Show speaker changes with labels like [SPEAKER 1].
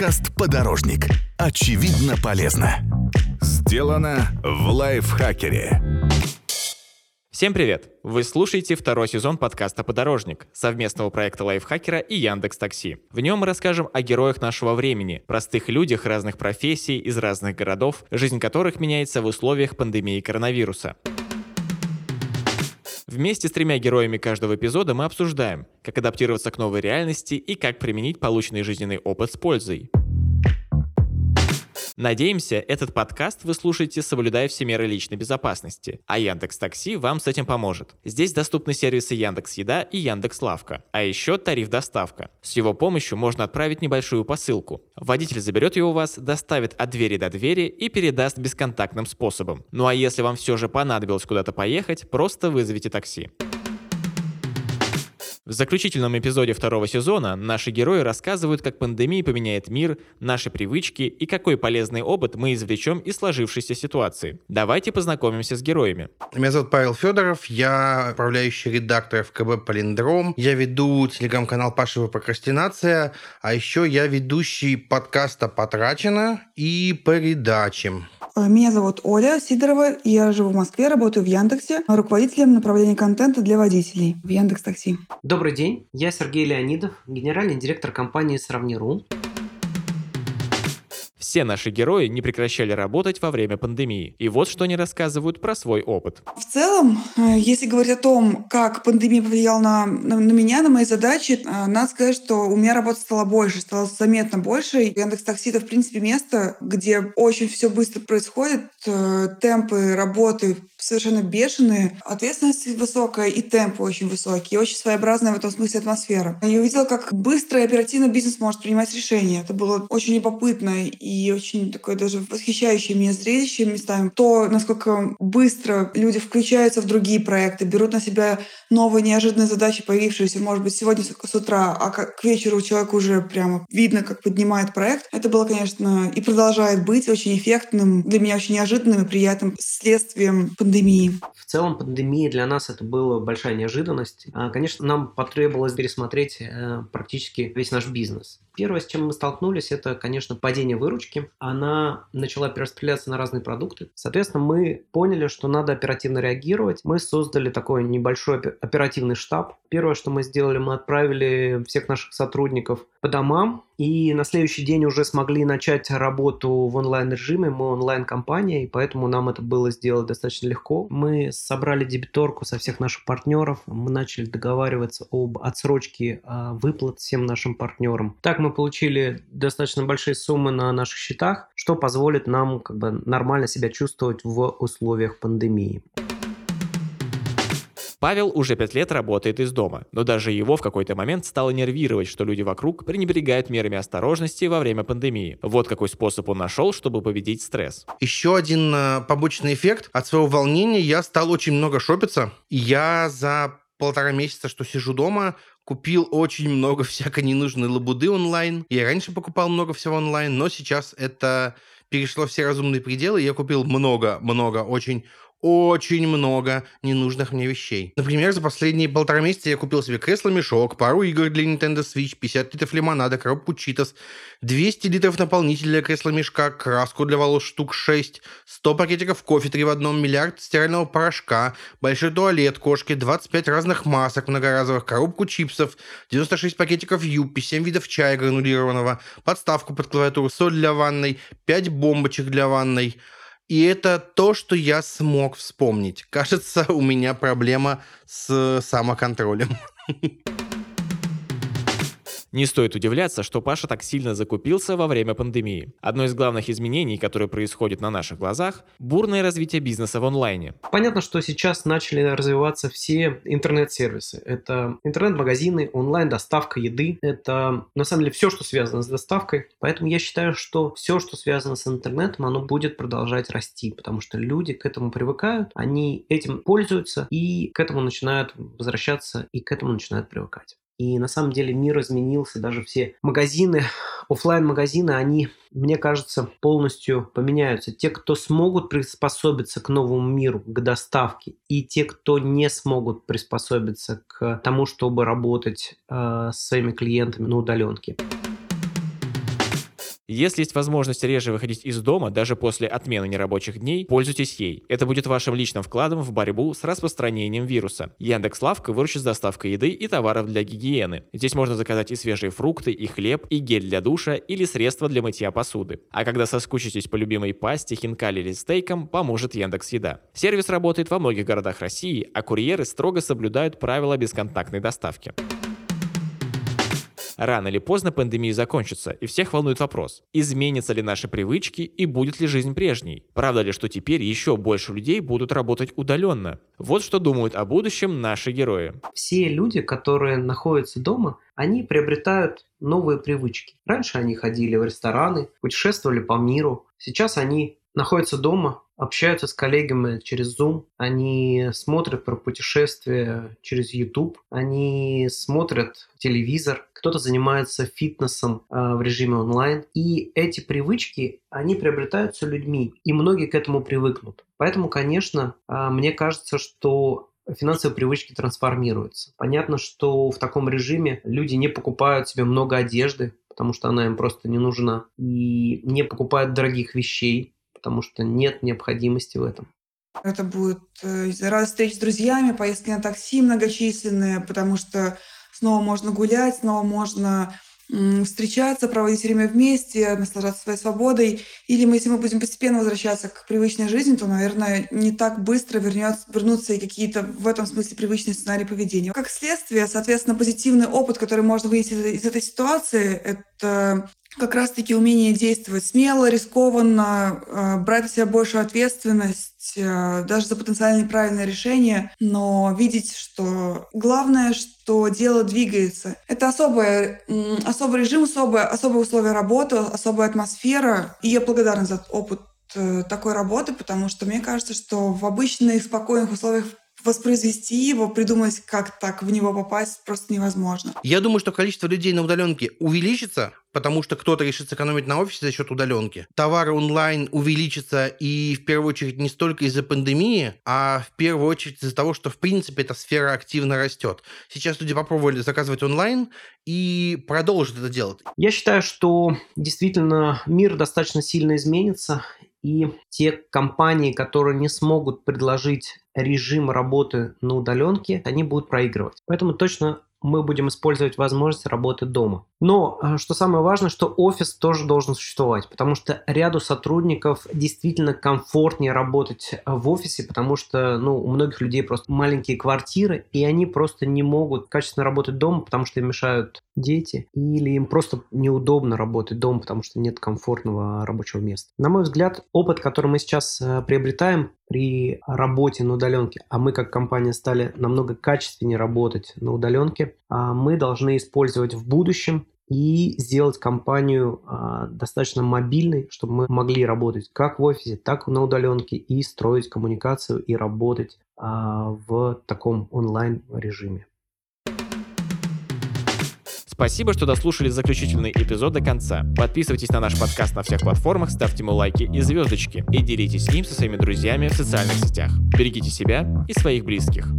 [SPEAKER 1] Подкаст «Подорожник». Очевидно полезно. Сделано в лайфхакере.
[SPEAKER 2] Всем привет! Вы слушаете второй сезон подкаста «Подорожник» совместного проекта Лайфхакера и Яндекс Такси. В нем мы расскажем о героях нашего времени, простых людях разных профессий из разных городов, жизнь которых меняется в условиях пандемии коронавируса. Вместе с тремя героями каждого эпизода мы обсуждаем, как адаптироваться к новой реальности и как применить полученный жизненный опыт с пользой. Надеемся, этот подкаст вы слушаете, соблюдая все меры личной безопасности, а Яндекс Такси вам с этим поможет. Здесь доступны сервисы Яндекс Еда и Яндекс Лавка, а еще тариф доставка. С его помощью можно отправить небольшую посылку. Водитель заберет ее у вас, доставит от двери до двери и передаст бесконтактным способом. Ну а если вам все же понадобилось куда-то поехать, просто вызовите такси. В заключительном эпизоде второго сезона наши герои рассказывают, как пандемия поменяет мир, наши привычки и какой полезный опыт мы извлечем из сложившейся ситуации. Давайте познакомимся с героями.
[SPEAKER 3] Меня зовут Павел Федоров, я управляющий редактор ФКБ «Полиндром», я веду телеграм-канал «Пашева прокрастинация», а еще я ведущий подкаста «Потрачено» и «Передачи».
[SPEAKER 4] Э, меня зовут Оля Сидорова, я живу в Москве, работаю в Яндексе, руководителем направления контента для водителей в Яндекс Такси.
[SPEAKER 5] Добрый день, я Сергей Леонидов, генеральный директор компании «Сравни.ру».
[SPEAKER 2] Все наши герои не прекращали работать во время пандемии. И вот что они рассказывают про свой опыт.
[SPEAKER 4] В целом, э, если говорить о том, как пандемия повлияла на, на, на меня, на мои задачи, э, надо сказать, что у меня работы стало больше, стало заметно больше. Яндекс Такси — это, в принципе, место, где очень все быстро происходит, э, темпы работы совершенно бешеные, ответственность высокая и темп очень высокий, и очень своеобразная в этом смысле атмосфера. Я увидела, как быстро и оперативно бизнес может принимать решения. Это было очень любопытно и очень такое даже восхищающее меня зрелище местами. То, насколько быстро люди включаются в другие проекты, берут на себя новые неожиданные задачи, появившиеся, может быть, сегодня с утра, а к вечеру человек уже прямо видно, как поднимает проект. Это было, конечно, и продолжает быть очень эффектным, для меня очень неожиданным и приятным следствием пандемии.
[SPEAKER 5] В целом, пандемия для нас это была большая неожиданность. А, конечно, нам потребовалось пересмотреть э, практически весь наш бизнес. Первое, с чем мы столкнулись, это, конечно, падение выручки. Она начала перераспределяться на разные продукты. Соответственно, мы поняли, что надо оперативно реагировать. Мы создали такой небольшой оперативный штаб. Первое, что мы сделали, мы отправили всех наших сотрудников по домам, и на следующий день уже смогли начать работу в онлайн-режиме. Мы онлайн-компания, и поэтому нам это было сделать достаточно легко. Мы собрали дебиторку со всех наших партнеров, мы начали договариваться об отсрочке а, выплат всем нашим партнерам. Так мы получили достаточно большие суммы на наших счетах, что позволит нам как бы нормально себя чувствовать в условиях пандемии.
[SPEAKER 2] Павел уже пять лет работает из дома, но даже его в какой-то момент стало нервировать, что люди вокруг пренебрегают мерами осторожности во время пандемии. Вот какой способ он нашел, чтобы победить стресс.
[SPEAKER 3] Еще один э, побочный эффект. От своего волнения я стал очень много шопиться. Я за полтора месяца, что сижу дома, купил очень много всякой ненужной лабуды онлайн. Я раньше покупал много всего онлайн, но сейчас это перешло все разумные пределы. Я купил много-много очень очень много ненужных мне вещей. Например, за последние полтора месяца я купил себе кресло-мешок, пару игр для Nintendo Switch, 50 литров лимонада, коробку читос, 200 литров наполнителя для кресла-мешка, краску для волос штук 6, 100 пакетиков кофе 3 в одном, миллиард стирального порошка, большой туалет кошки, 25 разных масок многоразовых, коробку чипсов, 96 пакетиков юппи, 7 видов чая гранулированного, подставку под клавиатуру, соль для ванной, 5 бомбочек для ванной, и это то, что я смог вспомнить. Кажется, у меня проблема с самоконтролем.
[SPEAKER 2] Не стоит удивляться, что Паша так сильно закупился во время пандемии. Одно из главных изменений, которые происходят на наших глазах – бурное развитие бизнеса в онлайне.
[SPEAKER 5] Понятно, что сейчас начали развиваться все интернет-сервисы. Это интернет-магазины, онлайн-доставка еды. Это, на самом деле, все, что связано с доставкой. Поэтому я считаю, что все, что связано с интернетом, оно будет продолжать расти, потому что люди к этому привыкают, они этим пользуются и к этому начинают возвращаться и к этому начинают привыкать. И на самом деле мир изменился, даже все магазины, офлайн магазины они, мне кажется, полностью поменяются. Те, кто смогут приспособиться к новому миру, к доставке, и те, кто не смогут приспособиться к тому, чтобы работать э, с своими клиентами на удаленке.
[SPEAKER 2] Если есть возможность реже выходить из дома, даже после отмены нерабочих дней, пользуйтесь ей. Это будет вашим личным вкладом в борьбу с распространением вируса. Яндекс Лавка выручит с доставкой еды и товаров для гигиены. Здесь можно заказать и свежие фрукты, и хлеб, и гель для душа, или средства для мытья посуды. А когда соскучитесь по любимой пасте, хинкали или стейкам, поможет Яндекс Еда. Сервис работает во многих городах России, а курьеры строго соблюдают правила бесконтактной доставки. Рано или поздно пандемия закончится, и всех волнует вопрос, изменятся ли наши привычки и будет ли жизнь прежней? Правда ли, что теперь еще больше людей будут работать удаленно? Вот что думают о будущем наши герои.
[SPEAKER 5] Все люди, которые находятся дома, они приобретают новые привычки. Раньше они ходили в рестораны, путешествовали по миру. Сейчас они находятся дома, общаются с коллегами через Zoom, они смотрят про путешествия через YouTube, они смотрят телевизор, кто-то занимается фитнесом э, в режиме онлайн. И эти привычки, они приобретаются людьми, и многие к этому привыкнут. Поэтому, конечно, э, мне кажется, что финансовые привычки трансформируются. Понятно, что в таком режиме люди не покупают себе много одежды, потому что она им просто не нужна, и не покупают дорогих вещей, потому что нет необходимости в этом.
[SPEAKER 4] Это будет э, раз встреч с друзьями, поездки на такси многочисленные, потому что снова можно гулять, снова можно встречаться, проводить время вместе, наслаждаться своей свободой. Или мы, если мы будем постепенно возвращаться к привычной жизни, то, наверное, не так быстро вернется, вернутся и какие-то в этом смысле привычные сценарии поведения. Как следствие, соответственно, позитивный опыт, который можно вынести из этой ситуации, это как раз-таки умение действовать смело, рискованно, э, брать на себя большую ответственность, э, даже за потенциально неправильное решение, но видеть, что главное, что дело двигается. Это особое, особый режим, особое, особые условия работы, особая атмосфера. И я благодарна за опыт э, такой работы, потому что мне кажется, что в обычных спокойных условиях воспроизвести его, придумать, как так в него попасть, просто невозможно.
[SPEAKER 3] Я думаю, что количество людей на удаленке увеличится, потому что кто-то решит сэкономить на офисе за счет удаленки. Товары онлайн увеличатся и в первую очередь не столько из-за пандемии, а в первую очередь из-за того, что в принципе эта сфера активно растет. Сейчас люди попробовали заказывать онлайн и продолжат это делать.
[SPEAKER 5] Я считаю, что действительно мир достаточно сильно изменится, и те компании, которые не смогут предложить режим работы на удаленке, они будут проигрывать. Поэтому точно мы будем использовать возможность работы дома. Но, а, что самое важное, что офис тоже должен существовать, потому что ряду сотрудников действительно комфортнее работать в офисе, потому что ну, у многих людей просто маленькие квартиры, и они просто не могут качественно работать дома, потому что им мешают дети, или им просто неудобно работать дома, потому что нет комфортного рабочего места. На мой взгляд, опыт, который мы сейчас э, приобретаем при работе на удаленке, а мы как компания стали намного качественнее работать на удаленке, а мы должны использовать в будущем и сделать компанию а, достаточно мобильной, чтобы мы могли работать как в офисе, так и на удаленке и строить коммуникацию и работать а, в таком онлайн режиме.
[SPEAKER 2] Спасибо, что дослушали заключительный эпизод до конца. Подписывайтесь на наш подкаст на всех платформах, ставьте ему лайки и звездочки и делитесь им со своими друзьями в социальных сетях. Берегите себя и своих близких.